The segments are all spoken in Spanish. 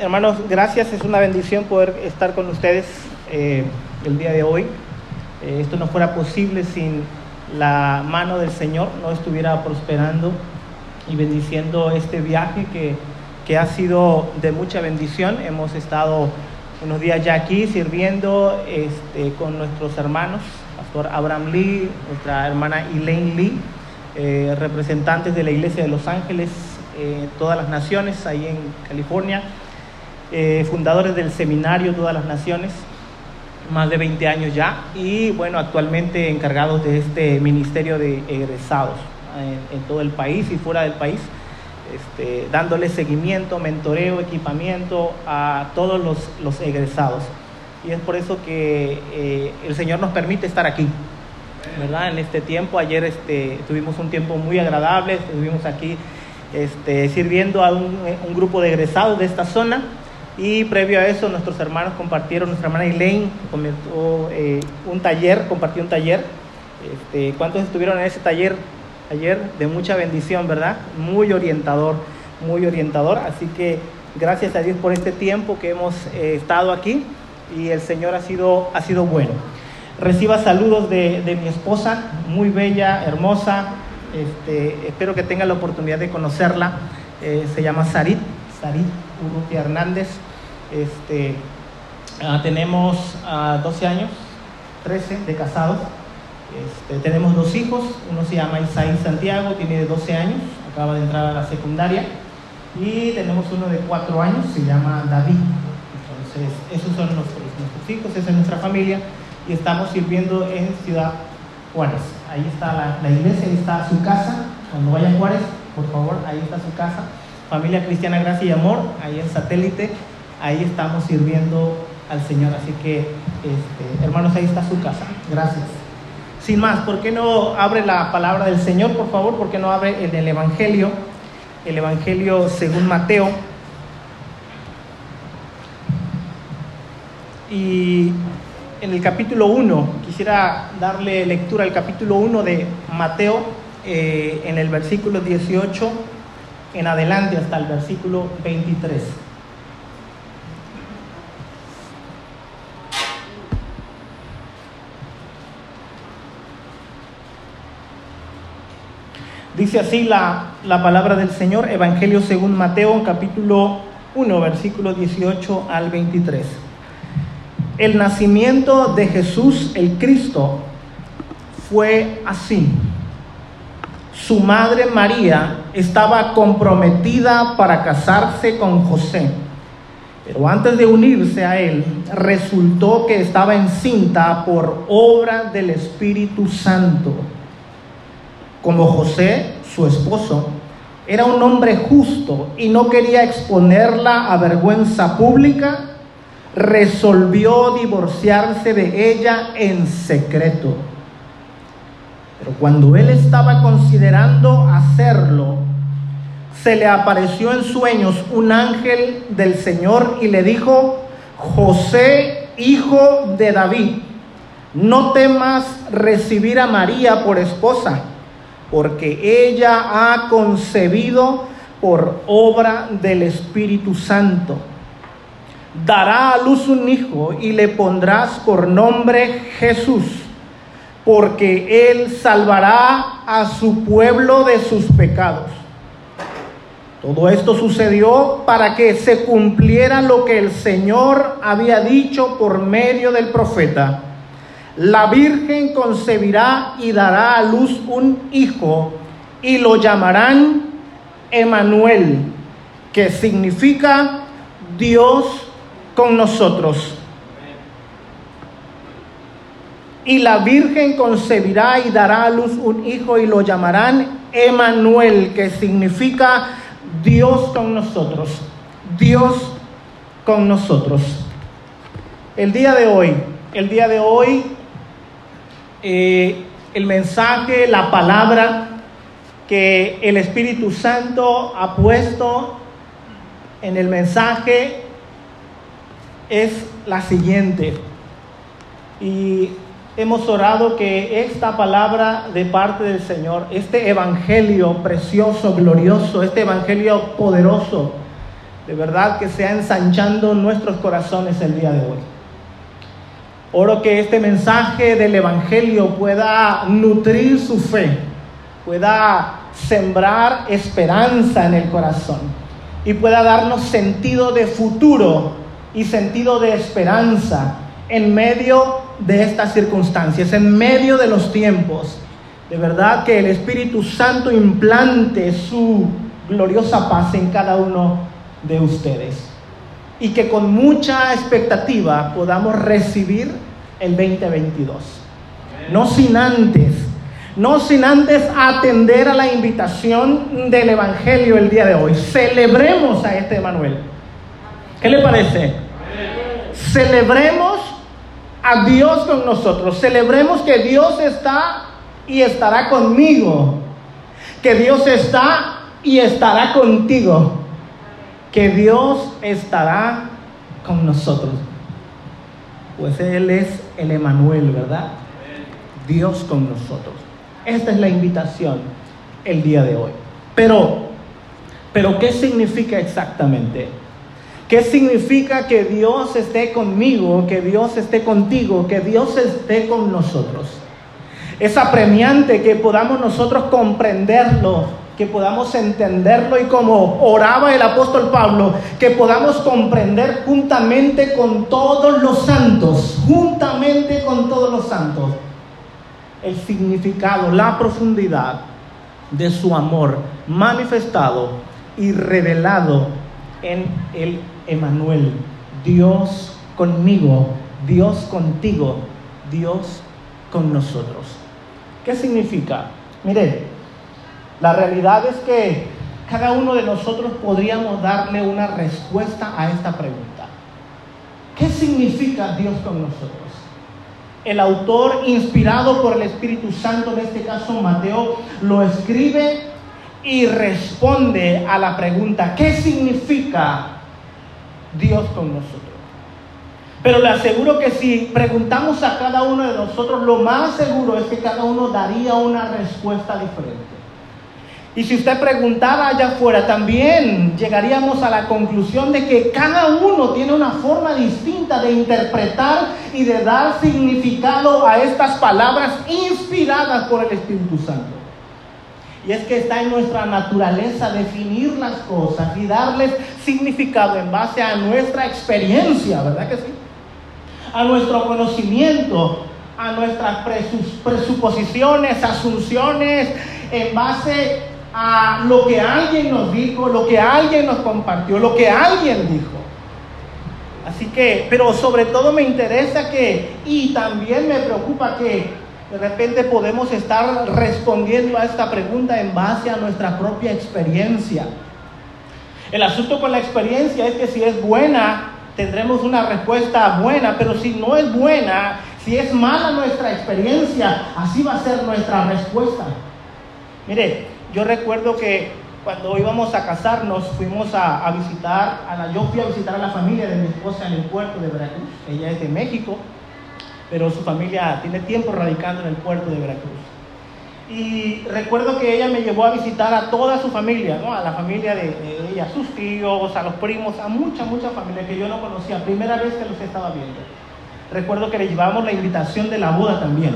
hermanos, gracias. Es una bendición poder estar con ustedes eh, el día de hoy. Eh, esto no fuera posible sin la mano del Señor, no estuviera prosperando y bendiciendo este viaje que, que ha sido de mucha bendición. Hemos estado unos días ya aquí sirviendo este, con nuestros hermanos, Pastor Abraham Lee, nuestra hermana Elaine Lee, eh, representantes de la Iglesia de Los Ángeles, todas las naciones, ahí en California, eh, fundadores del seminario Todas las Naciones, más de 20 años ya, y bueno, actualmente encargados de este ministerio de egresados en, todo el país y fuera del país. Este, dándole seguimiento, mentoreo, equipamiento a todos los, los egresados. Y es por eso que eh, el Señor nos permite estar aquí, ¿verdad? En este tiempo, ayer este, tuvimos un tiempo muy agradable, estuvimos aquí este, sirviendo a un, un, grupo de egresados de esta zona y previo a eso nuestros hermanos compartieron, nuestra hermana Elaine comentó eh, un taller, compartió un taller. Este, ¿Cuántos estuvieron en ese taller ayer? De mucha bendición, ¿verdad? Muy orientador, muy orientador. Así que gracias a Dios por este tiempo que hemos eh, estado aquí y el Señor ha sido, ha sido bueno. Reciba saludos de, de mi esposa, muy bella, hermosa. Este, espero que tenga la oportunidad de conocerla. Eh, se llama Sarit, Sarit Urrutia Hernández. Este, uh, tenemos uh, 12 años, 13 de casados. Este, tenemos dos hijos, uno se llama Isaí Santiago, tiene 12 años, acaba de entrar a la secundaria. Y tenemos uno de 4 años, se llama David. Entonces, esos son nuestros, nuestros hijos, esa es nuestra familia. Y estamos sirviendo en Ciudad Juárez. Ahí está la, iglesia, ahí está su casa. Cuando vayan a Juárez, por favor, ahí está su casa. Familia Cristiana Gracia y Amor, ahí en satélite, ahí estamos sirviendo al Señor. Así que, este, hermanos, ahí está su casa. Gracias. Sin más, ¿por qué no abre la palabra del Señor, por favor? ¿Por qué no abre en el Evangelio? El Evangelio según Mateo. Y en el capítulo 1, quisiera darle lectura al capítulo 1 de Mateo, eh, en el versículo 18 en adelante hasta el versículo 23. Dice así la, la, palabra del Señor, Evangelio según Mateo, capítulo 1, versículo 18 al 23. El nacimiento de Jesús el Cristo fue así. Su madre María estaba comprometida para casarse con José. Pero antes de unirse a él, resultó que estaba encinta por obra del Espíritu Santo. Como José, su esposo, era un hombre justo y no quería exponerla a vergüenza pública, resolvió divorciarse de ella en secreto. Pero cuando él estaba considerando hacerlo, se le apareció en sueños un ángel del Señor y le dijo, José, hijo de David, no temas recibir a María por esposa, porque ella ha concebido por obra del Espíritu Santo. Dará a luz un hijo y le pondrás por nombre Jesús porque Él salvará a su pueblo de sus pecados. Todo esto sucedió para que se cumpliera lo que el Señor había dicho por medio del profeta. La Virgen concebirá y dará a luz un hijo y lo llamarán Emanuel, que significa Dios con nosotros. y la Virgen concebirá y dará a luz un hijo y lo llamarán Emanuel, que significa Dios con nosotros. Dios con nosotros. El día de hoy, el día de hoy, eh, el mensaje, la palabra que el Espíritu Santo ha puesto en el mensaje es la siguiente. Y hemos orado que esta palabra de parte del Señor, este evangelio precioso, glorioso, este evangelio poderoso, de verdad que sea ensanchando nuestros corazones el día de hoy. Oro que este mensaje del Evangelio pueda nutrir su fe, pueda sembrar esperanza en el corazón y pueda darnos sentido de futuro y sentido de esperanza en medio de estas circunstancias, en medio de los tiempos. De verdad que el Espíritu Santo implante su gloriosa paz en cada uno de ustedes. Y que con mucha expectativa podamos recibir el 2022. No sin antes, no sin antes atender a la invitación del Evangelio el día de hoy. Celebremos a este Emanuel. ¿Qué le parece? Celebremos a Dios con nosotros. Celebremos que Dios está y estará conmigo. Que Dios está y estará contigo. Que Dios estará con nosotros. Pues Él es el Emanuel, ¿verdad? Dios con nosotros. Esta es la invitación el día de hoy. Pero, pero ¿qué significa exactamente? ¿Qué significa que Dios esté conmigo, que Dios esté contigo, que Dios esté con nosotros? Es apremiante que podamos nosotros comprenderlo, que podamos entenderlo y como oraba el apóstol Pablo, que podamos comprender juntamente con todos los santos, juntamente con todos los santos, el significado, la profundidad de su amor manifestado y revelado en el Emanuel, Dios conmigo, Dios contigo, Dios con nosotros. ¿Qué significa? Mire, la realidad es que cada uno de nosotros podríamos darle una respuesta a esta pregunta. ¿Qué significa Dios con nosotros? El autor, inspirado por el Espíritu Santo, en este caso Mateo, lo escribe y responde a la pregunta, ¿qué significa Dios con nosotros. Pero le aseguro que si preguntamos a cada uno de nosotros, lo más seguro es que cada uno daría una respuesta diferente. Y si usted preguntara allá afuera, también llegaríamos a la conclusión de que cada uno tiene una forma distinta de interpretar y de dar significado a estas palabras inspiradas por el Espíritu Santo. Y es que está en nuestra naturaleza definir las cosas y darles significado en base a nuestra experiencia, ¿verdad que sí? A nuestro conocimiento, a nuestras presuposiciones, asunciones, en base a lo que alguien nos dijo, lo que alguien nos compartió, lo que alguien dijo. Así que, pero sobre todo me interesa que, y también me preocupa que de repente podemos estar respondiendo a esta pregunta en base a nuestra propia experiencia. El asunto con la experiencia es que si es buena, tendremos una respuesta buena, pero si no es buena, si es mala nuestra experiencia, así va a ser nuestra respuesta. Mire, yo recuerdo que cuando íbamos a casarnos, fuimos a, visitar, a la, yo fui a visitar a la familia de mi esposa en el puerto de Veracruz, ella es de México, pero su familia tiene tiempo radicando en el puerto de Veracruz. Y recuerdo que ella me llevó a visitar a toda su familia, ¿no? a la familia de, ella, a sus tíos, a los primos, a mucha, mucha familia que yo no conocía, primera vez que los estaba viendo. Recuerdo que le llevamos la invitación de la boda también.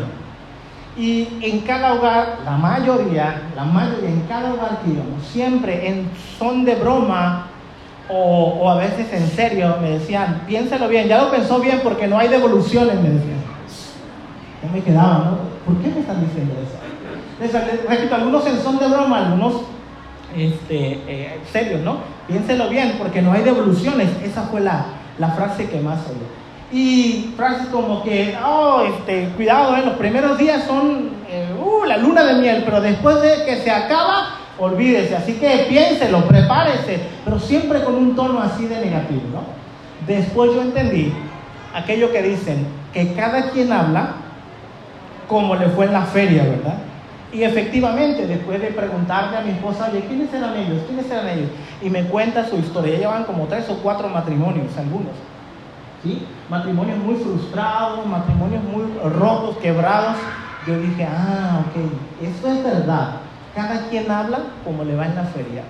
Y en cada hogar, la mayoría, la mayoría, en cada hogar que íbamos, siempre en son de broma o, a veces en serio, me decían, piénselo bien, ya lo pensó bien porque no hay devoluciones, me decían me quedaba, ¿no? ¿Por qué me están diciendo eso? repito, algunos en son de broma, algunos este, eh, serios, ¿no? Piénselo bien, porque no hay devoluciones. Esa fue la, la frase que más oí. Y frases como que, oh, este, cuidado, ¿eh? los primeros días son eh, uh, la luna de miel, pero después de que se acaba, olvídese. Así que piénselo, prepárese, pero siempre con un tono así de negativo, ¿no? Después yo entendí aquello que dicen, que cada quien habla como le fue en la feria, ¿verdad? Y efectivamente, después de preguntarle a mi esposa, oye, ¿quiénes eran ellos? ¿Quiénes eran ellos? Y me cuenta su historia. Ya llevan como tres o cuatro matrimonios, algunos. Matrimonios muy frustrados, matrimonios muy rotos, quebrados. Yo dije, ah, ok, eso es verdad. Cada quien habla como le va en la feria.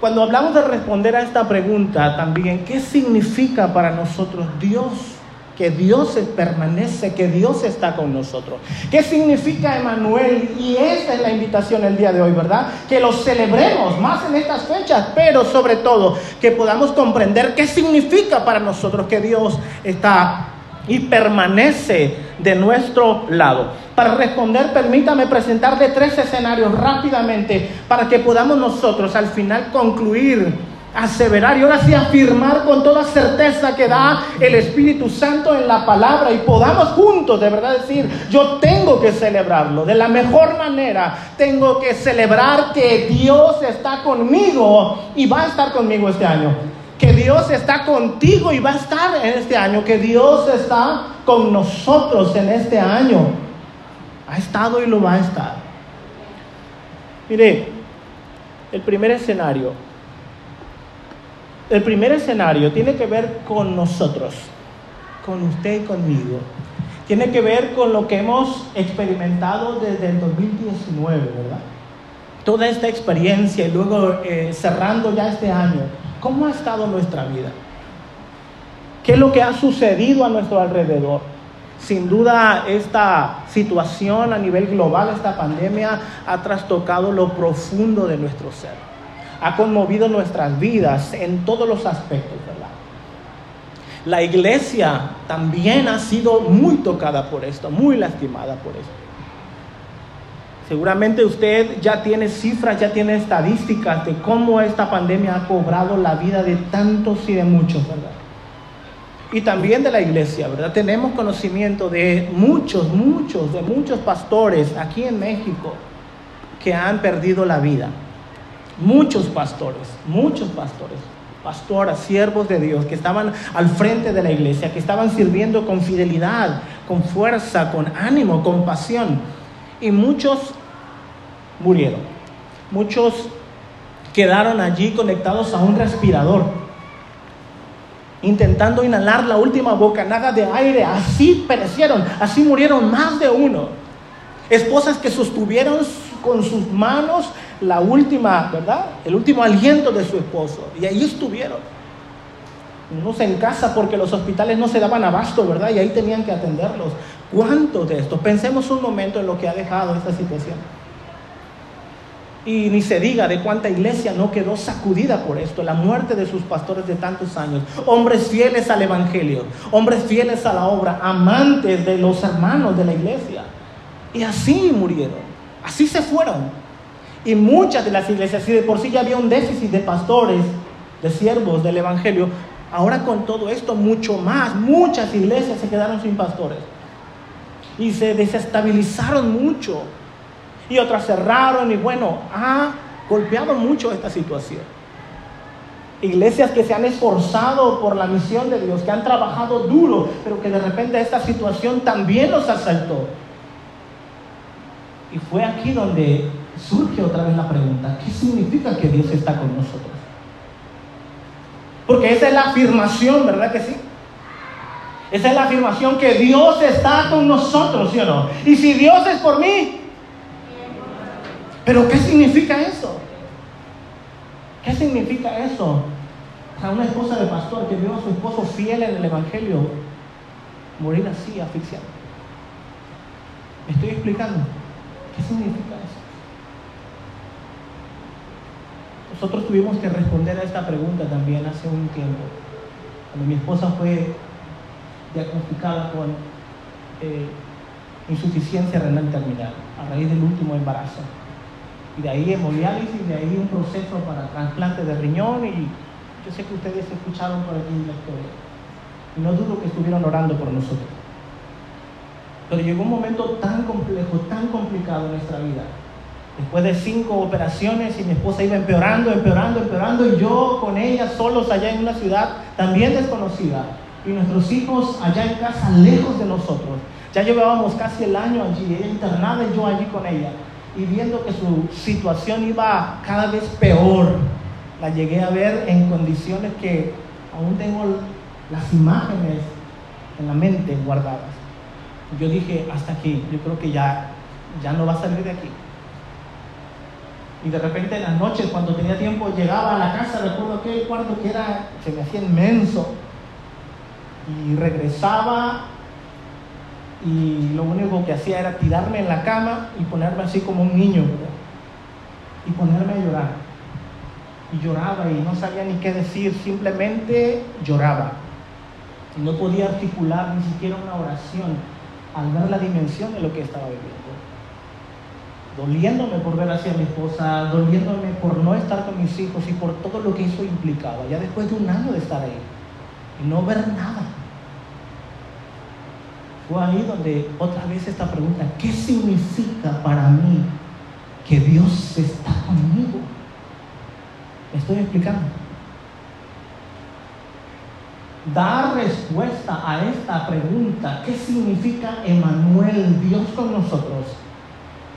cuando hablamos de responder a esta pregunta también, ¿qué significa para nosotros Dios? Que Dios permanece, que Dios está con nosotros. ¿Qué significa Emanuel? Y esta es la invitación el día de hoy, ¿verdad? Que lo celebremos más en estas fechas, pero sobre todo que podamos comprender qué significa para nosotros que Dios está y permanece de nuestro lado. Para responder, permítame presentarle tres escenarios rápidamente para que podamos nosotros al final concluir aseverar y ahora sí afirmar con toda certeza que da el Espíritu Santo en la palabra y podamos juntos de verdad decir, yo tengo que celebrarlo de la mejor manera, tengo que celebrar que Dios está conmigo y va a estar conmigo este año que Dios está contigo y va a estar en este año, que Dios está con nosotros en este año. Ha estado y lo va a estar. Mire, el primer escenario, el primer escenario tiene que ver con nosotros, con usted y conmigo. Tiene que ver con lo que hemos experimentado desde el 2019, ¿verdad? Toda esta experiencia y luego eh, cerrando ya este año ¿Cómo ha estado nuestra vida? ¿Qué es lo que ha sucedido a nuestro alrededor? Sin duda esta situación a nivel global, esta pandemia, ha trastocado lo profundo de nuestro ser. Ha conmovido nuestras vidas en todos los aspectos, ¿verdad? La iglesia también ha sido muy tocada por esto, muy lastimada por esto. Seguramente usted ya tiene cifras, ya tiene estadísticas de cómo esta pandemia ha cobrado la vida de tantos y de muchos, ¿verdad? Y también de la iglesia, ¿verdad? Tenemos conocimiento de muchos, muchos, de muchos pastores aquí en México que han perdido la vida. Muchos pastores, muchos pastores, pastoras, siervos de Dios que estaban al frente de la iglesia, que estaban sirviendo con fidelidad, con fuerza, con ánimo, con pasión y muchos murieron. Muchos quedaron allí conectados a un respirador, intentando inhalar la última bocanada de aire. Así perecieron, así murieron más de uno. Esposas que sostuvieron con sus manos la última, ¿verdad? El último aliento de su esposo. Y ahí estuvieron. Unos en casa porque los hospitales no se daban abasto, ¿verdad? Y ahí tenían que atenderlos. ¿Cuántos de estos? Pensemos un momento en lo que ha dejado esta situación. Y ni se diga de cuánta iglesia no quedó sacudida por esto, la muerte de sus pastores de tantos años. Hombres fieles al Evangelio, hombres fieles a la obra, amantes de los hermanos de la iglesia. Y así murieron, así se fueron. Y muchas de las iglesias, si de por sí ya había un déficit de pastores, de siervos del Evangelio, ahora con todo esto mucho más, muchas iglesias se quedaron sin pastores y se desestabilizaron mucho. Y otras cerraron y bueno, ha golpeado mucho esta situación. Iglesias que se han esforzado por la misión de Dios, que han trabajado duro, pero que de repente esta situación también los asaltó. Y fue aquí donde surge otra vez la pregunta, ¿qué significa que Dios está con nosotros? Porque esa es la afirmación, ¿verdad que sí? Esa es la afirmación que Dios está con nosotros, ¿sí o no? Y si Dios es por mí, ¿pero qué significa eso? ¿Qué significa eso? A una esposa de pastor que vio a su esposo fiel en el Evangelio morir así, asfixiado. ¿Me estoy explicando? ¿Qué significa eso? Nosotros tuvimos que responder a esta pregunta también hace un tiempo. Cuando mi esposa fue diagnosticada con eh, insuficiencia renal terminal a raíz del último embarazo. Y de ahí hemodiálisis, de ahí un proceso para trasplante de riñón y yo sé que ustedes escucharon por aquí la historia. Y no dudo que estuvieron orando por nosotros. Pero llegó un momento tan complejo, tan complicado en nuestra vida. Después de cinco operaciones y mi esposa iba empeorando, empeorando, empeorando y yo con ella solos allá en una ciudad también desconocida y nuestros hijos allá en casa, lejos de nosotros. Ya llevábamos casi el año allí, ella internada y yo allí con ella. Y viendo que su situación iba cada vez peor, la llegué a ver en condiciones que aún tengo las imágenes en la mente guardadas. Yo dije, hasta aquí, yo creo que ya, ya no va a salir de aquí. Y de repente en las noches, cuando tenía tiempo, llegaba a la casa, recuerdo aquel cuarto que era, se me hacía inmenso. Y regresaba y lo único que hacía era tirarme en la cama y ponerme así como un niño, Y ponerme a llorar. Y lloraba y no sabía ni qué decir, simplemente lloraba. No podía articular ni siquiera una oración al ver la dimensión de lo que estaba viviendo doliéndome por ver hacia mi esposa, doliéndome por no estar con mis hijos y por todo lo que eso implicaba, ya después de un año de estar ahí y no ver nada. Fue ahí donde otra vez esta pregunta, ¿qué significa para mí que Dios está conmigo? ¿Me estoy explicando? Dar respuesta a esta pregunta, ¿qué significa Emanuel, Dios con nosotros?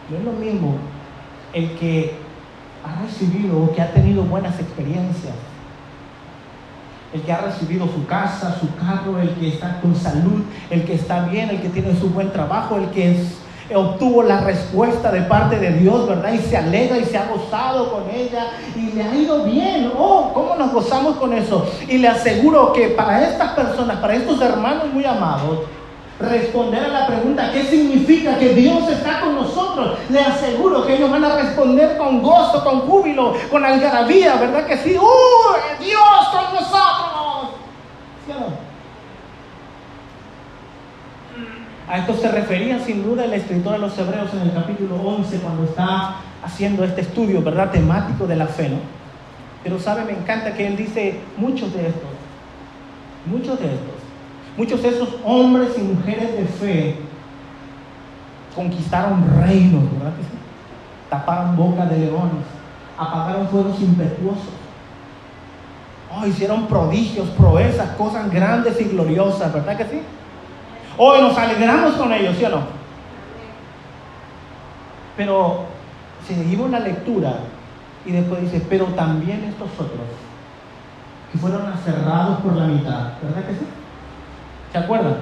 No es lo mismo el que ha recibido o que ha tenido buenas experiencias, el que ha recibido su casa, su carro, el que está con salud, el que está bien, el que tiene su buen trabajo, el que obtuvo la respuesta de parte de Dios, ¿verdad? Y se alegra y se ha gozado con ella y le ha ido bien. Oh, ¿cómo nos gozamos con eso? Y le aseguro que para estas personas, para estos hermanos muy amados, responder a la pregunta, ¿qué significa que Dios está con nosotros? Le aseguro que ellos van a responder con gozo, con júbilo, con algarabía, ¿verdad que sí? ¡Uh! Dios con nosotros. A esto se refería sin duda el escritor de los Hebreos en el capítulo 11 cuando está haciendo este estudio, ¿verdad? Temático de la fe, ¿no? Pero sabe, me encanta que él dice muchos de estos, muchos de estos Muchos de esos hombres y mujeres de fe conquistaron reinos, ¿verdad? Taparon boca de leones, apagaron fuegos impetuosos. Oh, hicieron prodigios, proezas, cosas grandes y gloriosas, ¿verdad que sí? Hoy nos alegramos con ellos, ¿sí o no? Pero seguimos la lectura y después dice, pero también estos otros que fueron aserrados por la mitad, ¿verdad que sí? ¿Se acuerdan?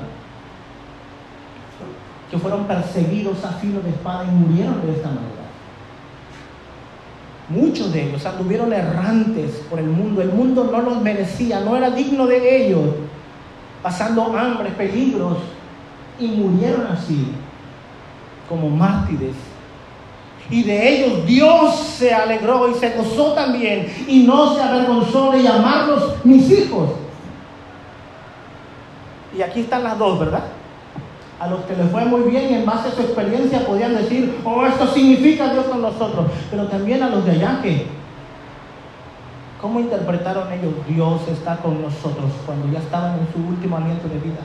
Que fueron perseguidos a filo de espada y murieron de esta manera. Muchos de ellos anduvieron errantes por el mundo. El mundo no los merecía, no era digno de ellos, pasando hambre, peligros, y murieron así, como mártires. Y de ellos Dios se alegró y se gozó también, y no se avergonzó de llamarlos mis hijos. Y aquí están las dos, ¿verdad? A los que les fue muy bien en base a su experiencia podían decir, oh, esto significa Dios con nosotros. Pero también a los de allá que, ¿cómo interpretaron ellos? Dios está con nosotros cuando ya estaban en su último aliento de vida.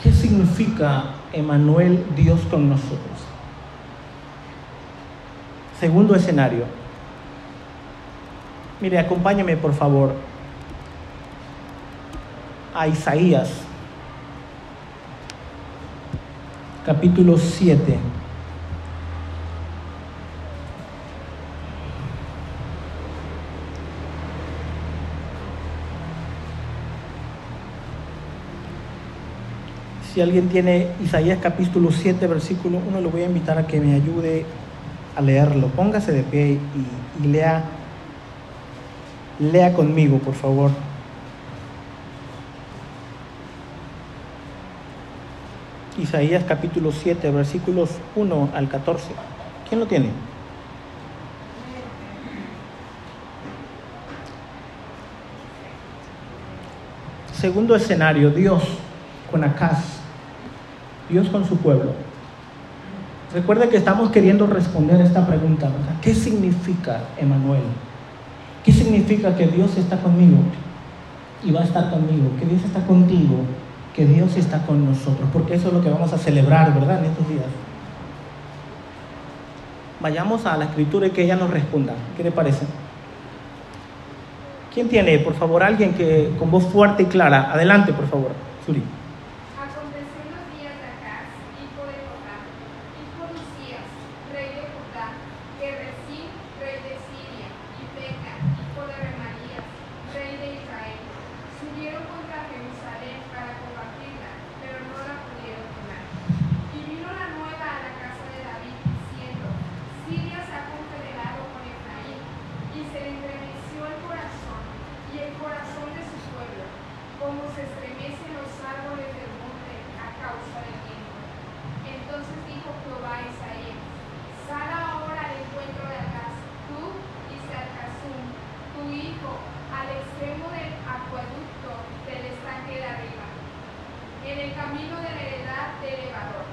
¿Qué significa Emanuel, Dios con nosotros? Segundo escenario. Mire, acompáñeme por favor a Isaías, capítulo 7. Si alguien tiene Isaías capítulo 7, versículo 1, lo voy a invitar a que me ayude a leerlo. Póngase de pie y, y lea, lea conmigo, por favor. Isaías capítulo 7, versículos 1 al 14. ¿Quién lo tiene? Segundo escenario, Dios con Acaz, Dios con su pueblo. Recuerda que estamos queriendo responder esta pregunta, ¿verdad? ¿Qué significa Emanuel? ¿Qué significa que Dios está conmigo y va a estar conmigo? Que Dios está contigo que Dios está con nosotros, porque eso es lo que vamos a celebrar, ¿verdad? En estos días. Vayamos a la escritura y que ella nos responda. ¿Qué le parece? ¿Quién tiene, por favor, alguien que con voz fuerte y clara? Adelante, por favor, Suri. estremecen los árboles del monte a causa del viento. Entonces dijo Jehová a Isaías, sal ahora al encuentro de Acaz, tú y Salcasum, tu hijo, al extremo del acueducto del estanque de arriba, en el camino de la heredad del elevador.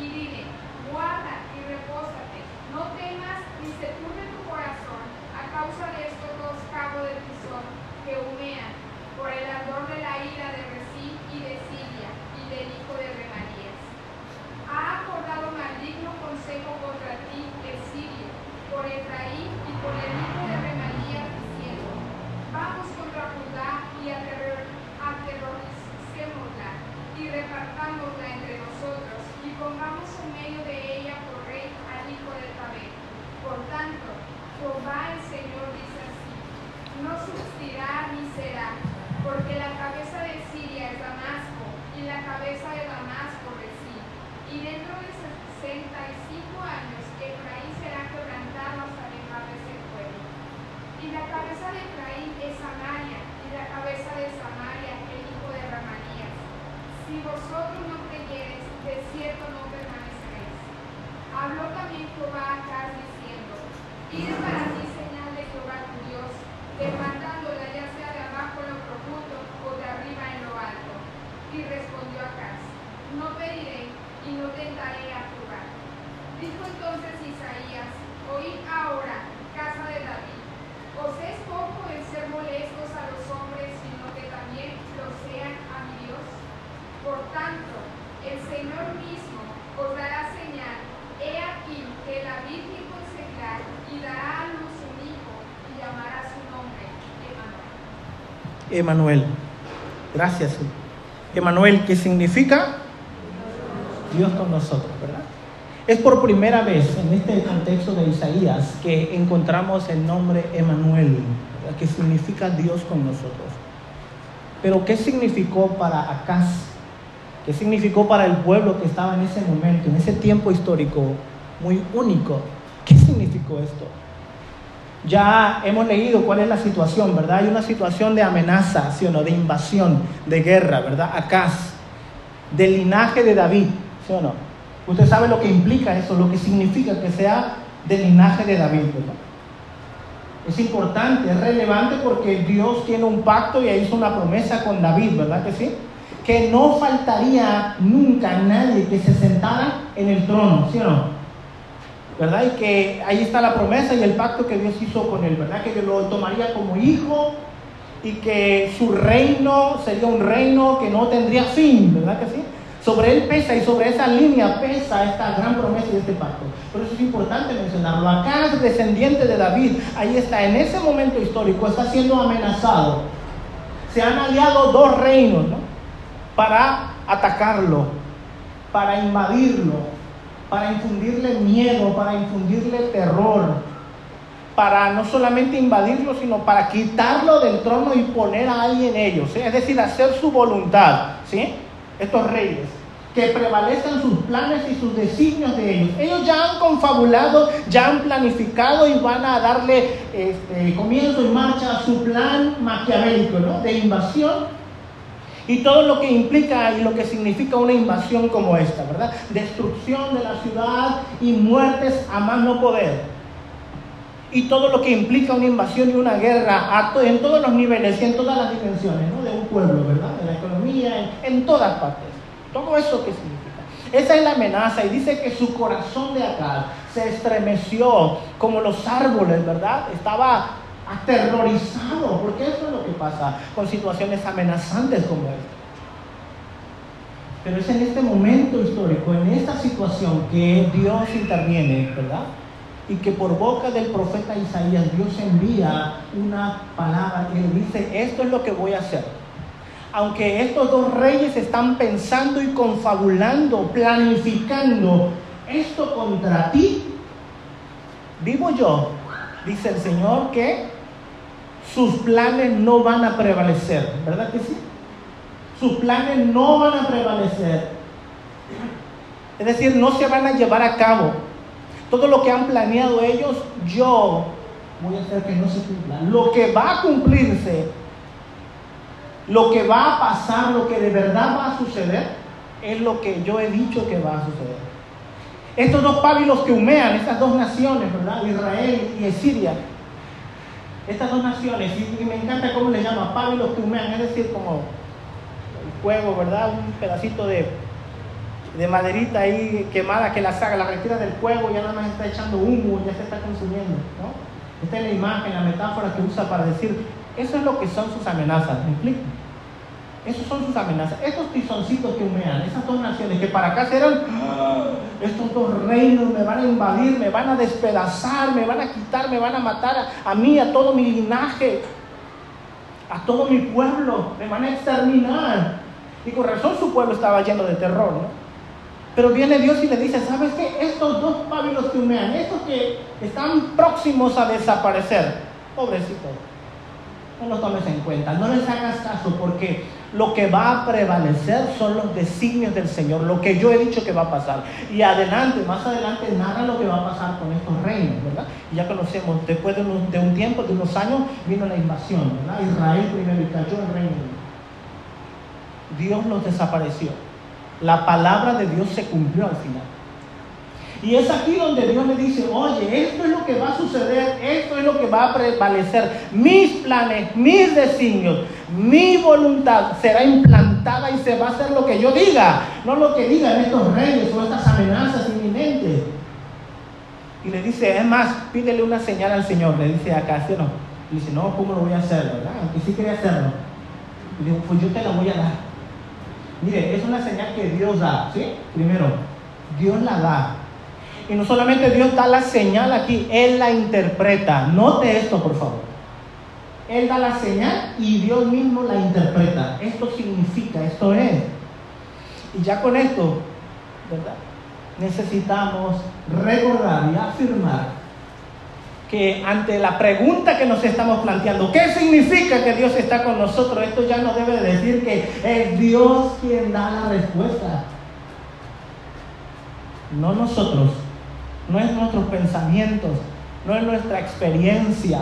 Y dile, guarda y repósate, no temas ni se turbe tu corazón a causa de estos dos cabos de tizón que humean por el ardor de la ira de Resí y de Siria y del hijo de Remarías. Ha acordado maligno consejo contra ti el sirio, por Efraín y por el hijo de Remarías, diciendo, vamos contra Judá y aterror, aterroricémosla y repartámosla entre nosotros y pongamos en medio de ella por rey al hijo de Tabé. Por tanto, Jehová el Señor dice así, no subsistirá ni será, porque la cabeza de Siria es Damasco y la cabeza de Damasco Resí. Y dentro de 65 años Efraín será quebrantado hasta dejar de ser pueblo. Y la cabeza de Efraín es Samaria, y la cabeza de Samaria el hijo de Ramarías. Si vosotros no creyereis, de cierto no permaneceréis. Habló también Jehová acá diciendo, Id para ti señal de Jehová tu Dios, demandándola ya sea de abajo en lo profundo o de arriba en lo alto. Y respondió Acaz, no pediré y no tentaré a jugar. Dijo entonces Isaías, oíd ahora, casa de David, ¿os es poco el ser molestos a los hombres, sino que también lo sean a mi Dios? Por tanto, el Señor mismo os dará señal, he aquí que la Virgen concebirá y dará a luz un hijo y llamará su nombre Emmanuel. Emanuel. Gracias. Emanuel, ¿qué significa? Dios con nosotros, ¿verdad? Es por primera vez en este contexto de Isaías que encontramos el nombre Emanuel, que significa Dios con nosotros. Pero ¿qué significó para Acaz? ¿Qué significó para el pueblo que estaba en ese momento, en ese tiempo histórico muy único? ¿Qué significó esto? Ya hemos leído cuál es la situación, ¿verdad? Hay una situación de amenaza, ¿sí o no? De invasión, de guerra, ¿verdad? Acaz, del linaje de David, ¿sí o no? Usted sabe lo que implica eso, lo que significa que sea del linaje de David, ¿verdad? Es importante, es relevante porque Dios tiene un pacto y hizo una promesa con David, ¿verdad que sí? Que no faltaría nunca nadie que se sentara en el trono, ¿sí o no? ¿Verdad? Y que ahí está la promesa y el pacto que Dios hizo con él, ¿verdad? Que lo tomaría como hijo y que su reino sería un reino que no tendría fin, ¿verdad que sí? Sobre él pesa y sobre esa línea pesa esta gran promesa y este pacto. Por eso es importante mencionarlo. Acá es descendiente de David, ahí está, en ese momento histórico está siendo amenazado. Se han aliado dos reinos, ¿no? Para atacarlo, para invadirlo, para infundirle miedo, para infundirle terror, para no solamente invadirlo, sino para quitarlo del trono y poner a alguien en ellos, ¿sí? es decir, hacer su voluntad, ¿sí? Estos reyes, que prevalezcan sus planes y sus designios de ellos. Ellos ya han confabulado, ya han planificado y van a darle este, comienzo y marcha a su plan maquiavélico, ¿no? De invasión y todo lo que implica y lo que significa una invasión como esta, ¿verdad? Destrucción de la ciudad y muertes a más no poder. Y todo lo que implica una invasión y una guerra en todos los niveles y en todas las dimensiones, ¿no? De un pueblo, ¿verdad? De la economía, en, en todas partes. Todo eso que significa. Esa es la amenaza y dice que su corazón de acá se estremeció como los árboles, ¿verdad? Estaba aterrorizado, porque eso es lo que pasa con situaciones amenazantes como esta. Pero es en este momento histórico, en esta situación, que Dios interviene, ¿verdad? Y que por boca del profeta Isaías Dios envía una palabra y le dice, esto es lo que voy a hacer. Aunque estos dos reyes están pensando y confabulando, planificando esto contra ti, vivo yo, dice el Señor, que sus planes no van a prevalecer, ¿verdad que sí? Sus planes no van a prevalecer. Es decir, no se van a llevar a cabo. Todo lo que han planeado ellos, yo voy a hacer que no se cumpla. Lo que va a cumplirse Lo que va a pasar, lo que de verdad va a suceder, es lo que yo he dicho que va a suceder. Estos dos pábilos que humean, estas dos naciones, ¿verdad? Israel y Siria, estas dos naciones, y, me encanta cómo le llama pábilos que humean, es decir, como el fuego, ¿verdad? Un pedacito de, de maderita ahí quemada que la saca, la retira del fuego, ya nada más está echando humo, ya se está consumiendo, ¿no? Esta es la imagen, la metáfora que usa para decir, eso es lo que son sus amenazas, ¿me explico? Esos son sus amenazas. Estos tizoncitos que humean, esas dos naciones que para acá serán, ah, estos dos reinos me van a invadir, me van a despedazar, me van a quitar, me van a matar a, mí, a todo mi linaje, a todo mi pueblo, me van a exterminar. Y con razón su pueblo estaba lleno de terror, ¿no? Pero viene Dios y le dice, ¿sabes qué? Estos dos pábilos que humean, estos que están próximos a desaparecer, pobrecitos, no los tomes en cuenta, no les hagas caso porque lo que va a prevalecer son los designios del Señor, lo que yo he dicho que va a pasar. Y adelante, más adelante, nada lo que va a pasar con estos reinos, ¿verdad? Y ya conocemos, después de un, tiempo, de unos años, vino la invasión, ¿verdad? Israel primero y cayó el reino. Dios los desapareció. La palabra de Dios se cumplió al final. Y es aquí donde Dios le dice, oye, esto es lo que va a suceder, esto es lo que va a prevalecer. Mis planes, mis designios, mi voluntad será implantada y se va a hacer lo que yo diga, no lo que digan estos reyes o estas amenazas inminentes. Y le dice, es más, pídele una señal al Señor, le dice acá, ¿sí o no? Y dice, no, ¿cómo lo voy a hacer, verdad? Aunque sí quería hacerlo. Y digo, pues yo te la voy a dar. Mire, es una señal que Dios da, ¿sí? Primero, Dios la da. Y no solamente Dios da la señal aquí, Él la interpreta. Note esto, por favor. Él da la señal y Dios mismo la interpreta. Esto significa, esto es. Y ya con esto, ¿verdad? Necesitamos recordar y afirmar que ante la pregunta que nos estamos planteando, ¿qué significa que Dios está con nosotros? Esto ya no debe decir que es Dios quien da la respuesta. No nosotros, no es nuestros pensamientos, no es nuestra experiencia,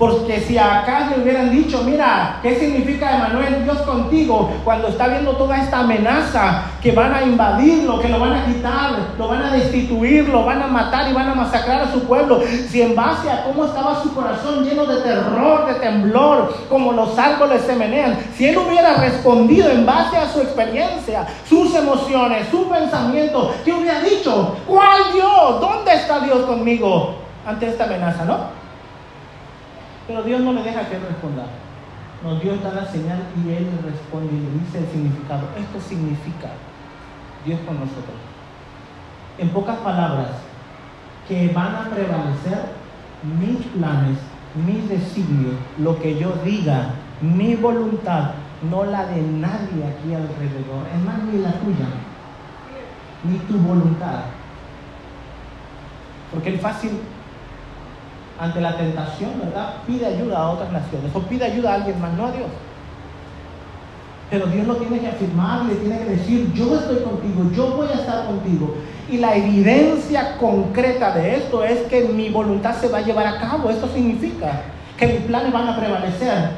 porque si acá le hubieran dicho, mira, ¿qué significa Emanuel, Dios contigo? Cuando está viendo toda esta amenaza, que van a invadirlo, que lo van a quitar, lo van a destituir, lo van a matar y van a masacrar a su pueblo. Si en base a cómo estaba su corazón lleno de terror, de temblor, como los árboles se menean, si él hubiera respondido en base a su experiencia, sus emociones, su pensamiento, ¿qué hubiera dicho? ¿Cuál Dios? ¿Dónde está Dios conmigo ante esta amenaza, no? Pero Dios no le deja que él responda. No, Dios da la señal y él responde y le dice el significado. Esto significa Dios con nosotros. En pocas palabras, que van a prevalecer mis planes, mis designios, lo que yo diga, mi voluntad, no la de nadie aquí alrededor. Es más, ni la tuya, ni tu voluntad. Porque es fácil ante la tentación, ¿verdad? Pide ayuda a otras naciones o pide ayuda a alguien más, no a Dios. Pero Dios lo tiene que afirmar, le tiene que decir, yo estoy contigo, yo voy a estar contigo. Y la evidencia concreta de esto es que mi voluntad se va a llevar a cabo. Esto significa que mis planes van a prevalecer.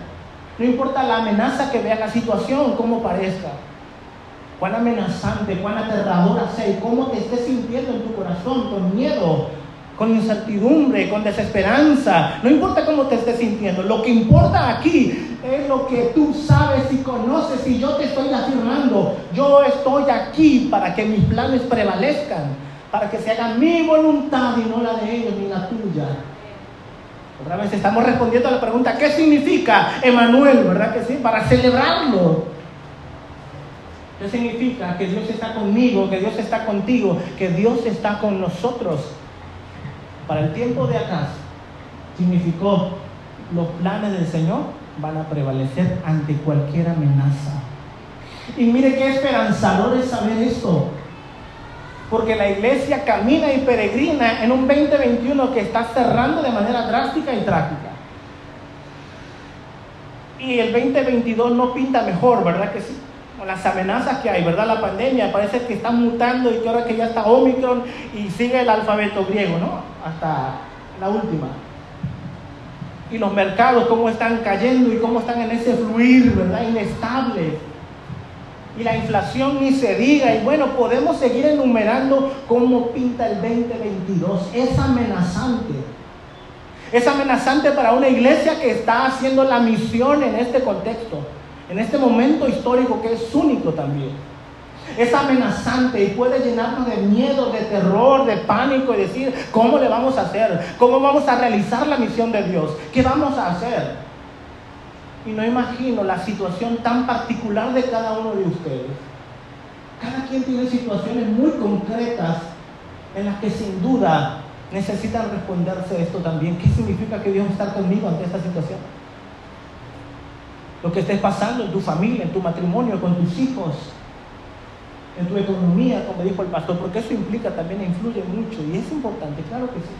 No importa la amenaza que vea la situación, cómo parezca. Cuán amenazante, cuán aterradora sea y cómo te estés sintiendo en tu corazón, con miedo, con incertidumbre, con desesperanza. No importa cómo te estés sintiendo. Lo que importa aquí es lo que tú sabes y conoces y yo te estoy afirmando. Yo estoy aquí para que mis planes prevalezcan, para que se haga mi voluntad y no la de ellos ni la tuya. Otra vez estamos respondiendo a la pregunta, ¿qué significa Emanuel? ¿Verdad que sí? Para celebrarlo. ¿Qué significa? Que Dios está conmigo, que Dios está contigo, que Dios está con nosotros para el tiempo de acá significó los planes del Señor van a prevalecer ante cualquier amenaza. Y mire qué esperanzador es saber esto. Porque la iglesia camina y peregrina en un 2021 que está cerrando de manera drástica y trágica. Y el 2022 no pinta mejor, ¿verdad que sí? Las amenazas que hay, ¿verdad? La pandemia parece que está mutando y que ahora que ya está Omicron y sigue el alfabeto griego, ¿no? Hasta la última. y los mercados, cómo están cayendo y cómo están en ese fluir, ¿verdad? Inestable. Y la inflación ni se diga. Y bueno, podemos seguir enumerando cómo pinta el 2022. Es amenazante. Es amenazante para una iglesia que está haciendo la misión en este contexto, en este momento histórico que es único también. Es amenazante y puede llenarnos de miedo, de terror, de pánico y decir, ¿cómo le vamos a hacer? ¿Cómo vamos a realizar la misión de Dios? ¿Qué vamos a hacer? Y no imagino la situación tan particular de cada uno de ustedes. Cada quien tiene situaciones muy concretas en las que sin duda necesitan responderse esto también. ¿Qué significa que Dios está conmigo ante esta situación? Lo que estés pasando en tu familia, en tu matrimonio, con tus hijos, en tu economía, como dijo el pastor, porque eso implica también, influye mucho y es importante, claro que sí.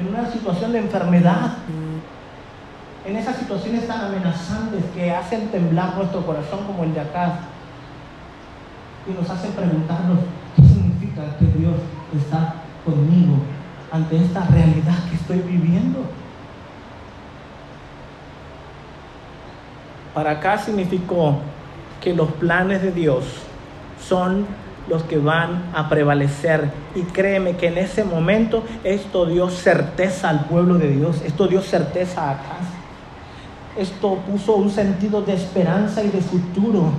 En una situación de enfermedad, en esas situaciones tan amenazantes que hacen temblar nuestro corazón como el de acá y nos hacen preguntarnos qué significa que Dios está conmigo ante esta realidad que estoy viviendo. Para acá significó que los planes de Dios son los que van a prevalecer. Y créeme que en ese momento esto dio certeza al pueblo de Dios, esto dio certeza acá. Esto puso un sentido de esperanza y de futuro,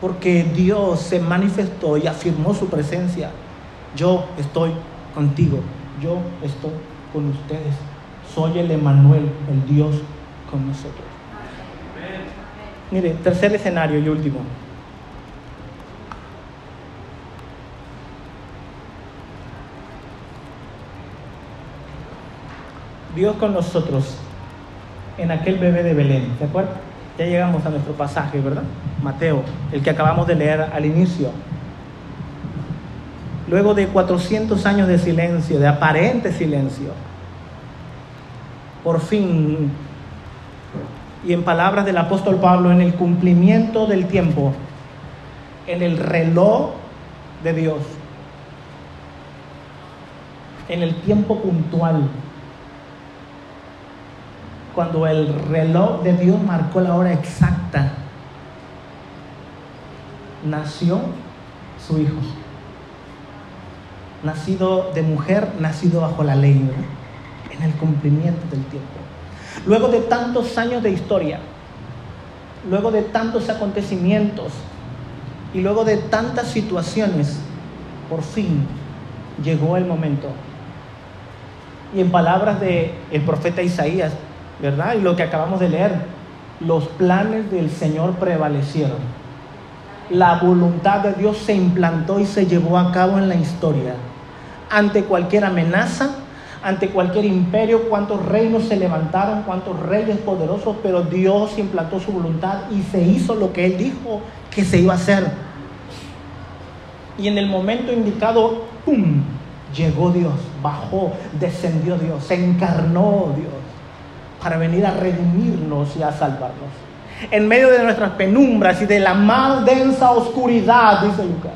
porque Dios se manifestó y afirmó su presencia. Yo estoy contigo, yo estoy con ustedes. Soy el Emanuel, el Dios con nosotros. Mire, tercer escenario y último. Dios con nosotros en aquel bebé de Belén, ¿de acuerdo? Ya llegamos a nuestro pasaje, ¿verdad? Mateo, el que acabamos de leer al inicio. Luego de 400 años de silencio, de aparente silencio, por fin, y en palabras del apóstol Pablo, en el cumplimiento del tiempo, en el reloj de Dios, en el tiempo puntual, cuando el reloj de Dios marcó la hora exacta, nació su hijo. Nacido de mujer, nacido bajo la ley, en el cumplimiento del tiempo. Luego de tantos años de historia, luego de tantos acontecimientos y luego de tantas situaciones, por fin llegó el momento. Y en palabras del el profeta Isaías, ¿verdad? Y lo que acabamos de leer, los planes del Señor prevalecieron. La voluntad de Dios se implantó y se llevó a cabo en la historia. Ante cualquier amenaza, ante cualquier imperio, cuántos reinos se levantaron, cuántos reyes poderosos, pero Dios implantó su voluntad y se hizo lo que Él dijo que se iba a hacer. Y en el momento indicado, ¡pum! Llegó Dios, bajó, descendió Dios, se encarnó Dios para venir a redimirnos y a salvarnos. En medio de nuestras penumbras y de la más densa oscuridad, dice Lucas,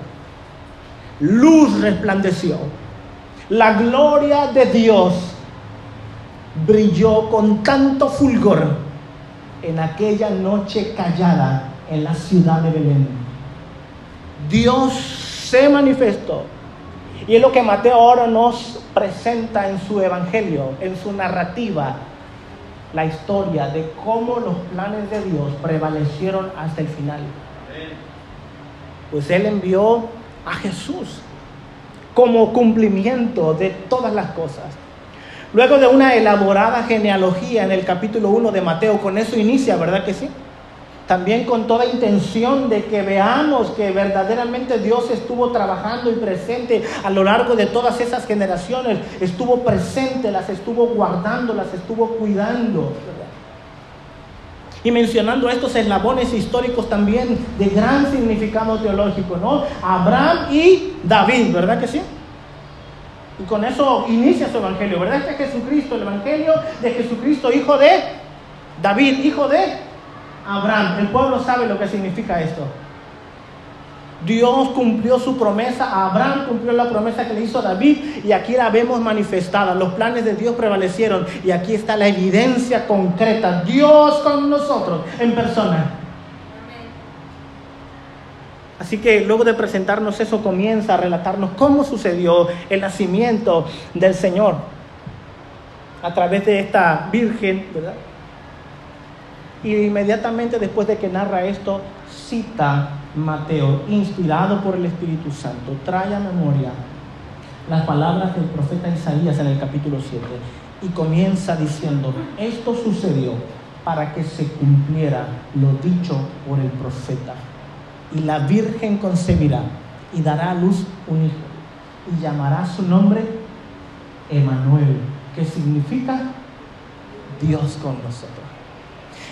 luz resplandeció. La gloria de Dios brilló con tanto fulgor en aquella noche callada en la ciudad de Belén. Dios se manifestó. Y es lo que Mateo ahora nos presenta en su evangelio, en su narrativa, la historia de cómo los planes de Dios prevalecieron hasta el final. Pues Él envió a Jesús como cumplimiento de todas las cosas. Luego de una elaborada genealogía en el capítulo 1 de Mateo, con eso inicia, ¿verdad que sí? También con toda intención de que veamos que verdaderamente Dios estuvo trabajando y presente a lo largo de todas esas generaciones, estuvo presente, las estuvo guardando, las estuvo cuidando. Y mencionando estos eslabones históricos también de gran significado teológico, ¿no? Abraham y David, ¿verdad que sí? Y con eso inicia su evangelio, ¿verdad? Este es Jesucristo, el evangelio de Jesucristo, hijo de David, hijo de Abraham. El pueblo sabe lo que significa esto. Dios cumplió su promesa, Abraham cumplió la promesa que le hizo a David y aquí la vemos manifestada. Los planes de Dios prevalecieron y aquí está la evidencia concreta. Dios con nosotros en persona. Así que luego de presentarnos eso comienza a relatarnos cómo sucedió el nacimiento del Señor a través de esta virgen, ¿verdad? Y inmediatamente después de que narra esto, cita Mateo, inspirado por el Espíritu Santo, trae a memoria las palabras del profeta Isaías en el capítulo 7 y comienza diciendo, esto sucedió para que se cumpliera lo dicho por el profeta. Y la Virgen concebirá y dará a luz un hijo y llamará su nombre Emanuel, que significa Dios con nosotros.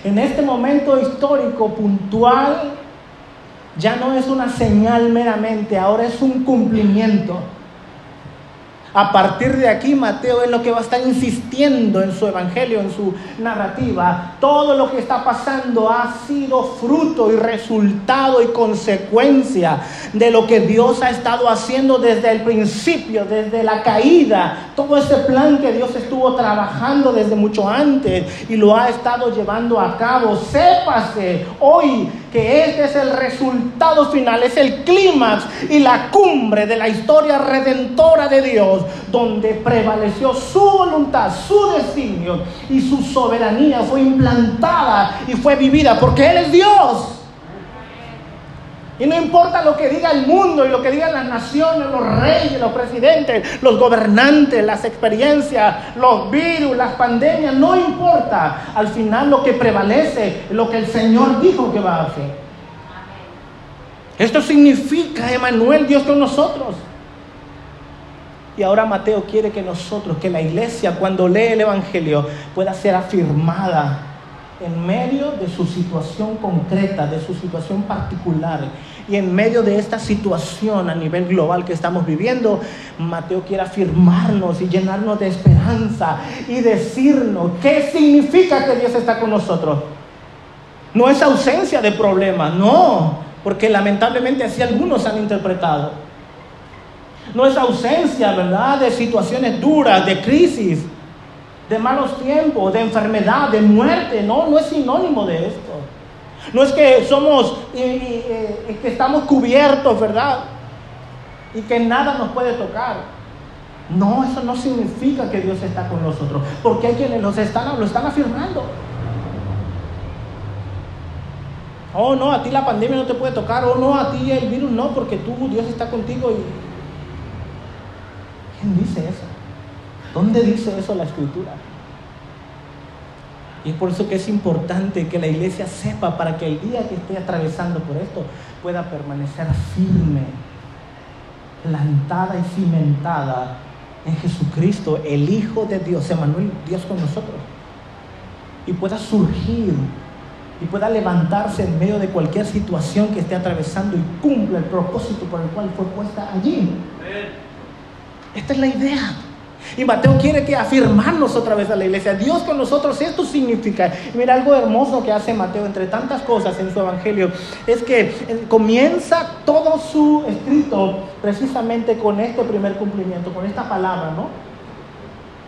En este momento histórico puntual ya no es una señal meramente, ahora es un cumplimiento. A partir de aquí, Mateo es lo que va a estar insistiendo en su evangelio, en su narrativa. Todo lo que está pasando ha sido fruto y resultado y consecuencia de lo que Dios ha estado haciendo desde el principio, desde la caída. Todo ese plan que Dios estuvo trabajando desde mucho antes y lo ha estado llevando a cabo. Sépase hoy que este es el resultado final, es el clímax y la cumbre de la historia redentora de Dios, donde prevaleció su voluntad, su designio y su soberanía fue implantada y fue vivida, porque Él es Dios. Y no importa lo que diga el mundo y lo que digan las naciones, los reyes, los presidentes, los gobernantes, las experiencias, los virus, las pandemias, no importa. Al final lo que prevalece es lo que el Señor dijo que va a hacer. Esto significa, Emanuel, Dios con nosotros. Y ahora Mateo quiere que nosotros, que la iglesia cuando lee el Evangelio pueda ser afirmada en medio de su situación concreta, de su situación particular y en medio de esta situación a nivel global que estamos viviendo, Mateo quiere afirmarnos y llenarnos de esperanza y decirnos qué significa que Dios está con nosotros. No es ausencia de problemas, no, porque lamentablemente así algunos han interpretado. No es ausencia, ¿verdad?, de situaciones duras, de crisis de malos tiempos, de enfermedad, de muerte. No, no es sinónimo de esto. No es que somos, que estamos cubiertos, ¿verdad? Y que nada nos puede tocar. No, eso no significa que Dios está con nosotros, porque hay quienes los están, lo están afirmando. Oh, no, a ti la pandemia no te puede tocar. Oh, no, a ti el virus no, porque tú, Dios está contigo. Y... ¿Quién dice eso? ¿Dónde dice eso la escritura? Y es por eso que es importante que la iglesia sepa para que el día que esté atravesando por esto pueda permanecer firme, plantada y cimentada en Jesucristo, el Hijo de Dios, Emanuel, Dios con nosotros. Y pueda surgir y pueda levantarse en medio de cualquier situación que esté atravesando y cumpla el propósito por el cual fue puesta allí. Esta es la idea. Y Mateo quiere que afirmarnos otra vez a la iglesia. Dios con nosotros, esto significa. mira, algo hermoso que hace Mateo, entre tantas cosas en su evangelio, es que eh, comienza todo su escrito precisamente con este primer cumplimiento, con esta palabra, ¿no?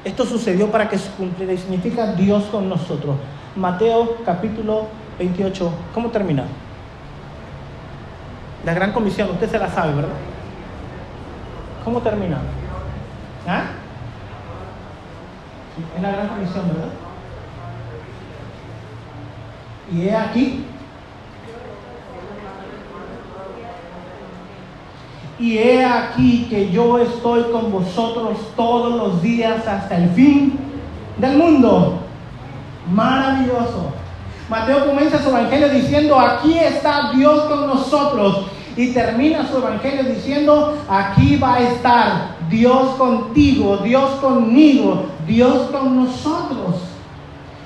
Esto sucedió para que se cumpliera y significa Dios con nosotros. Mateo capítulo 28, ¿cómo termina? La gran comisión, usted se la sabe, ¿verdad? ¿Cómo termina? ¿Ah? Es la gran comisión, ¿verdad? Y he aquí. Y he aquí que yo estoy con vosotros todos los días hasta el fin del mundo. Maravilloso. Mateo comienza su evangelio diciendo, aquí está Dios con nosotros. Y termina su evangelio diciendo, aquí va a estar Dios contigo, Dios conmigo, Dios con nosotros.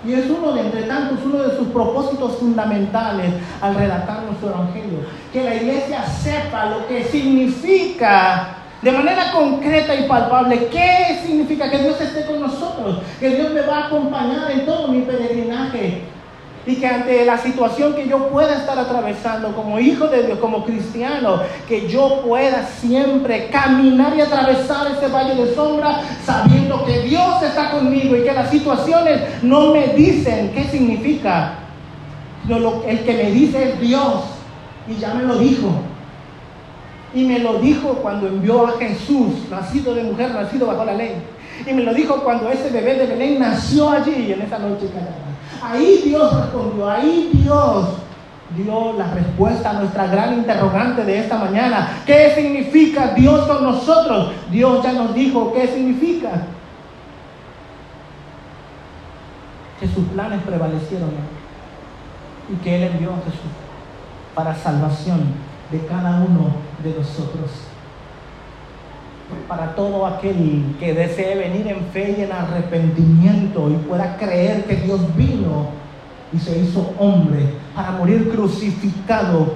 Y es uno de entre tantos, uno de sus propósitos fundamentales al redactar nuestro evangelio. Que la iglesia sepa lo que significa de manera concreta y palpable qué significa que Dios esté con nosotros, que Dios me va a acompañar en todo mi peregrinaje. y que ante la situación que yo pueda estar atravesando como hijo de Dios, como cristiano, que yo pueda siempre caminar y atravesar este valle de sombra sabiendo conmigo y que las situaciones no me dicen qué significa. No, lo, el que me dice es Dios y ya me lo dijo. Y me lo dijo cuando envió a Jesús, nacido de mujer, nacido bajo la ley. Y me lo dijo cuando ese bebé de Belén nació allí en esa noche Ahí Dios respondió, ahí Dios dio la respuesta a nuestra gran interrogante de esta mañana. ¿Qué significa Dios con nosotros? Dios ya nos dijo qué significa. Que sus planes prevalecieron y que Él envió a Jesús para salvación de cada uno de nosotros. Para todo aquel que desee venir en fe y en arrepentimiento y pueda creer que Dios vino y se hizo hombre para morir crucificado,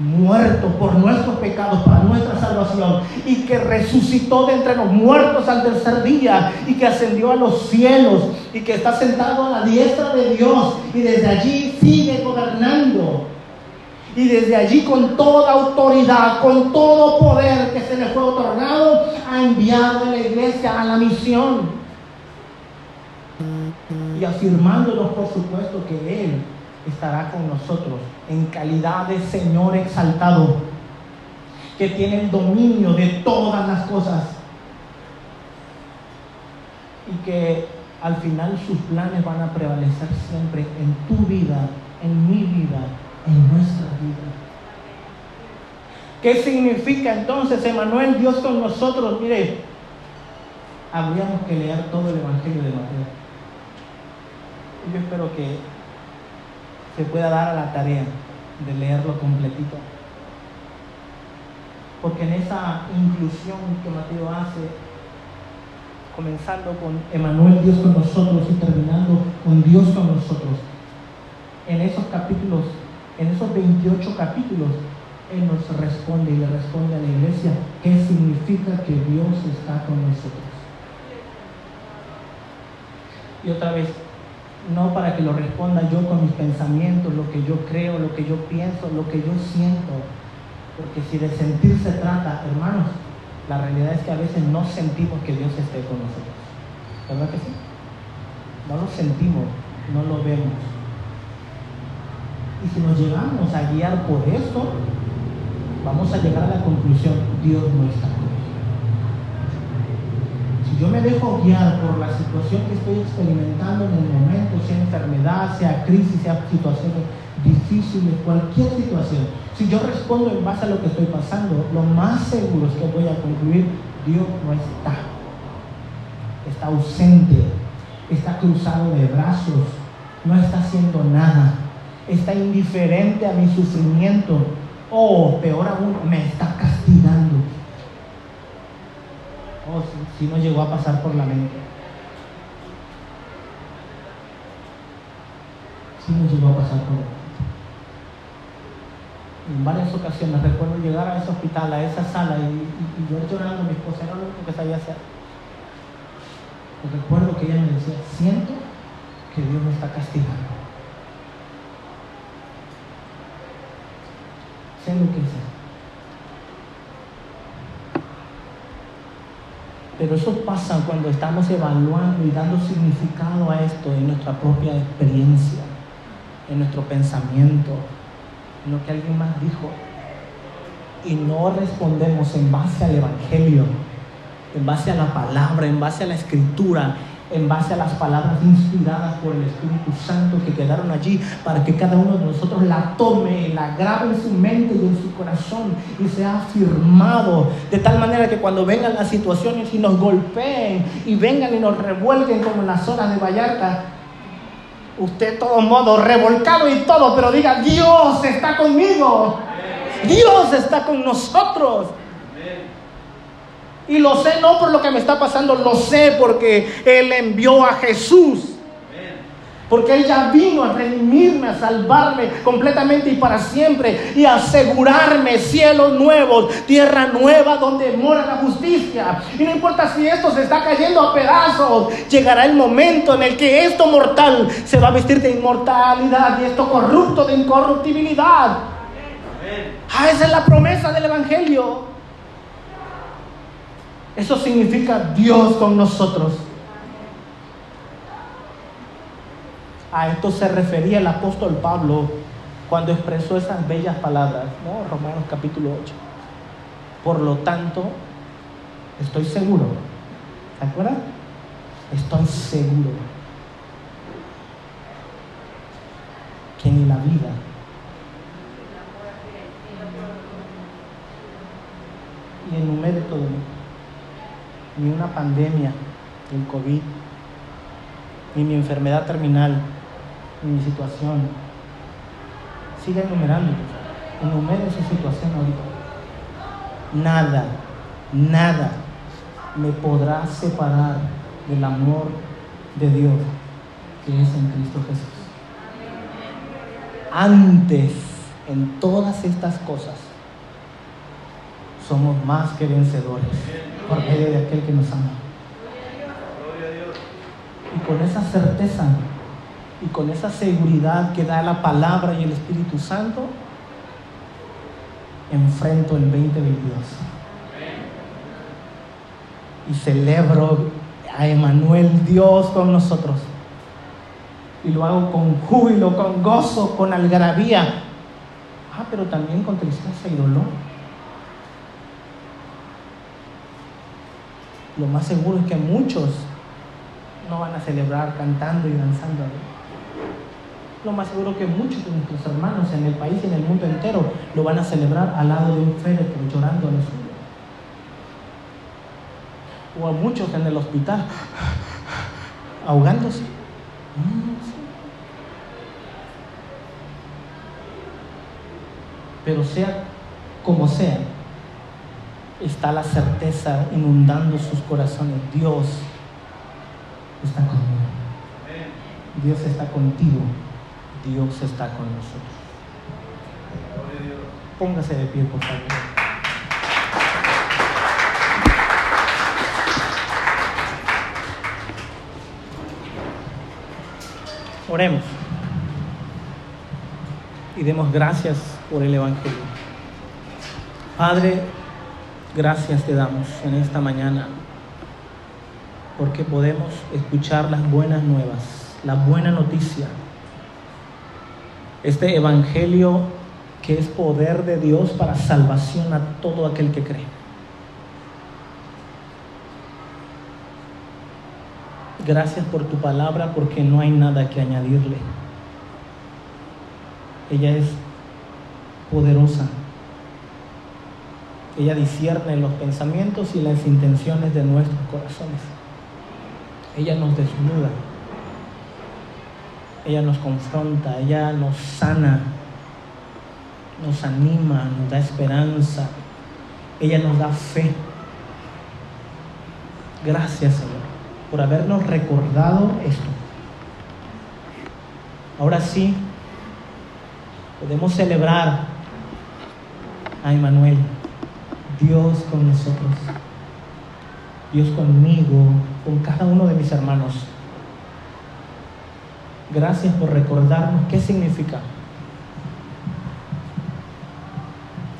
muerto por nuestros pecados, para nuestra salvación, y que resucitó de entre los muertos al tercer día, y que ascendió a los cielos, y que está sentado a la diestra de Dios, y desde allí sigue gobernando y desde allí con toda autoridad, con todo poder que se le fue otorgado, ha enviado a la iglesia a la misión. Y afirmándonos, por supuesto, que Él estará con nosotros en calidad de Señor exaltado, que tiene el dominio de todas las cosas y que al final sus planes van a prevalecer siempre en tu vida, en mi vida, en nuestra vida. ¿Qué significa entonces, Emanuel, Dios con nosotros? Mire, habríamos que leer todo el Evangelio de Mateo. Yo espero que se pueda dar a la tarea de leerlo completito. Porque en esa inclusión que Mateo hace, comenzando con Emanuel, Dios con nosotros, y terminando con Dios con nosotros, en esos capítulos en esos 28 capítulos, Él nos responde y le responde a la iglesia qué significa que Dios está con nosotros. Y otra vez, no para que lo responda yo con mis pensamientos, lo que yo creo, lo que yo pienso, lo que yo siento, porque si de sentir se trata, hermanos, la realidad es que a veces no sentimos que Dios esté con nosotros. ¿Verdad que sí? No lo sentimos, no lo vemos. Y si nos llegamos a guiar por esto, vamos a llegar a la conclusión, Dios no está yo me dejo guiar por la situación que estoy experimentando en el momento, sea enfermedad, sea crisis, sea situaciones difíciles, cualquier situación, si yo respondo en base a lo que estoy pasando, lo más seguro es que voy a concluir, Dios no está. Está ausente, está cruzado de brazos, no está haciendo nada está indiferente a mi sufrimiento o peor aún, me está castigando. Si, no llegó a pasar por la mente. Si no llegó a pasar por la mente. En varias ocasiones recuerdo llegar a ese hospital, a esa sala y, yo llorando, mi esposa era lo único que sabía hacer. Recuerdo que ella me decía, siento que Dios me está castigando. que Pero eso pasa cuando estamos evaluando y dando significado a esto en nuestra propia experiencia, en nuestro pensamiento, en lo que alguien más dijo. Y no respondemos en base al Evangelio, en base a la palabra, en base a la escritura, en base a las palabras inspiradas por el Espíritu Santo que quedaron allí para que cada uno de nosotros la tome, la grabe en su mente y en su corazón y sea afirmado de tal manera que cuando vengan las situaciones y nos golpeen y vengan y nos revuelquen como en las horas de Vallarta, usted de todos modos revolcado y todo, pero diga, Dios está conmigo, Dios está con nosotros. Y lo sé no por lo que me está pasando, lo sé porque Él envió a Jesús. Porque Él ya vino a redimirme, a salvarme completamente y para siempre y asegurarme cielos nuevos, tierra nueva donde mora la justicia. Y no importa si esto se está cayendo a pedazos, llegará el momento en el que esto mortal se va a vestir de inmortalidad y esto corrupto de incorruptibilidad. Ah, esa es la promesa del Evangelio. Eso significa Dios con nosotros. A esto se refería el apóstol Pablo cuando expresó esas bellas palabras, ¿no? Romanos capítulo 8. Por lo tanto, estoy seguro, ¿se acuerdan? Estoy seguro que ni la vida, y enumere todo, ni una pandemia, el COVID, ni mi enfermedad terminal, mi situación. Siga enumerando, enumere su situación ahorita. Nada, nada me podrá separar del amor de Dios que es en Cristo Jesús. Antes, en todas estas cosas, somos más que vencedores por medio de aquel que nos ama. Y con esa certeza y con esa seguridad que da la palabra y el Espíritu Santo, enfrento el 2022. Y celebro a Emanuel Dios con nosotros. Y lo hago con júbilo, con gozo, con algarabía. Ah, pero también con tristeza y dolor. Lo más seguro es que muchos no van a celebrar cantando y danzando Lo más seguro que muchos de nuestros hermanos en el país y en el mundo entero lo van a celebrar al lado de un féretro llorando a los. O a muchos en el hospital ahogándose. Pero sea como sea, está la certeza inundando sus corazones. Dios está conmigo. Dios está contigo. Dios está con nosotros. Póngase de pie, por favor. Oremos y demos gracias por el Evangelio. Padre, gracias te damos en esta mañana porque podemos escuchar las buenas nuevas, la buena noticia. Este Evangelio que es poder de Dios para salvación a todo aquel que cree. Gracias por tu palabra porque no hay nada que añadirle. Ella es poderosa. Ella discierne los pensamientos y las intenciones de nuestros corazones. Ella nos desnuda, ella nos confronta, ella nos sana, nos anima, nos da esperanza, ella nos da fe. Gracias Señor por habernos recordado esto. Ahora sí, podemos celebrar a Emanuel, Dios con nosotros. Dios conmigo, con cada uno de mis hermanos. Gracias por recordarnos qué significa.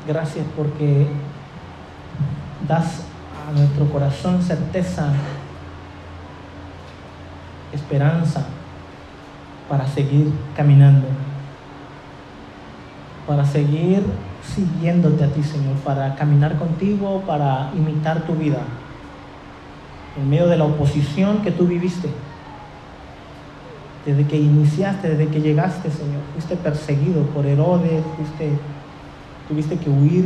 Gracias porque das a nuestro corazón certeza, esperanza para seguir caminando, para seguir siguiéndote a ti, Señor, para caminar contigo, para imitar tu vida en medio de la oposición que tú viviste. Desde que iniciaste, desde que llegaste, Señor, fuiste perseguido por Herodes, fuiste, tuviste que huir.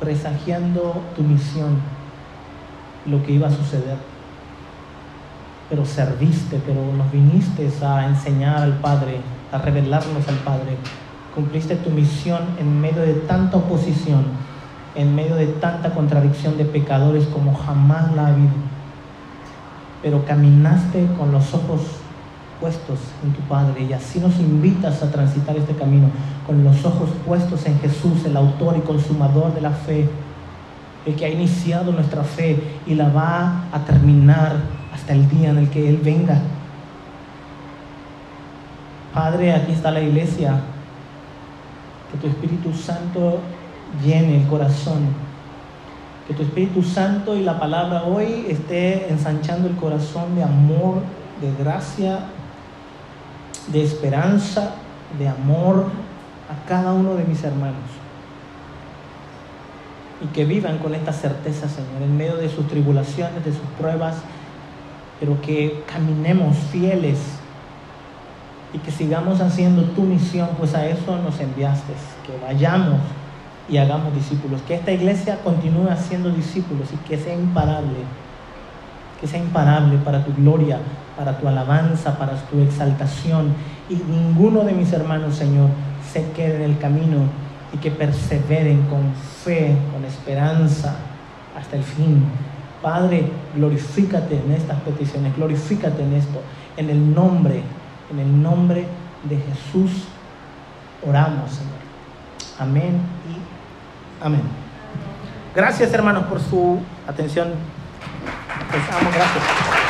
Presagiando tu misión, lo que iba a suceder. Pero serviste, pero nos viniste a enseñar al Padre, a revelarnos al Padre. Cumpliste tu misión en medio de tanta oposición en medio de tanta contradicción de pecadores como jamás la ha habido. pero caminaste con los ojos puestos en tu Padre y así nos invitas a transitar este camino con los ojos puestos en Jesús, el autor y consumador de la fe, el que ha iniciado nuestra fe y la va a terminar hasta el día en el que Él venga. Padre, aquí está la iglesia, que tu Espíritu Santo llene el corazón, que tu Espíritu Santo y la palabra hoy esté ensanchando el corazón de amor, de gracia, de esperanza, de amor a cada uno de mis hermanos. Y que vivan con esta certeza, Señor, en medio de sus tribulaciones, de sus pruebas, pero que caminemos fieles y que sigamos haciendo tu misión, pues a eso nos enviaste, que vayamos y hagamos discípulos, que esta iglesia continúe haciendo discípulos y que sea imparable, que sea imparable para tu gloria, para tu alabanza, para tu exaltación. Y ninguno de mis hermanos, Señor, se quede en el camino y que perseveren con fe, con esperanza hasta el fin. Padre, glorifícate en estas peticiones, glorifícate en esto, en el nombre, en el nombre de Jesús oramos, Señor. Amén y amén. Gracias, hermanos, por su atención. Les amo, gracias.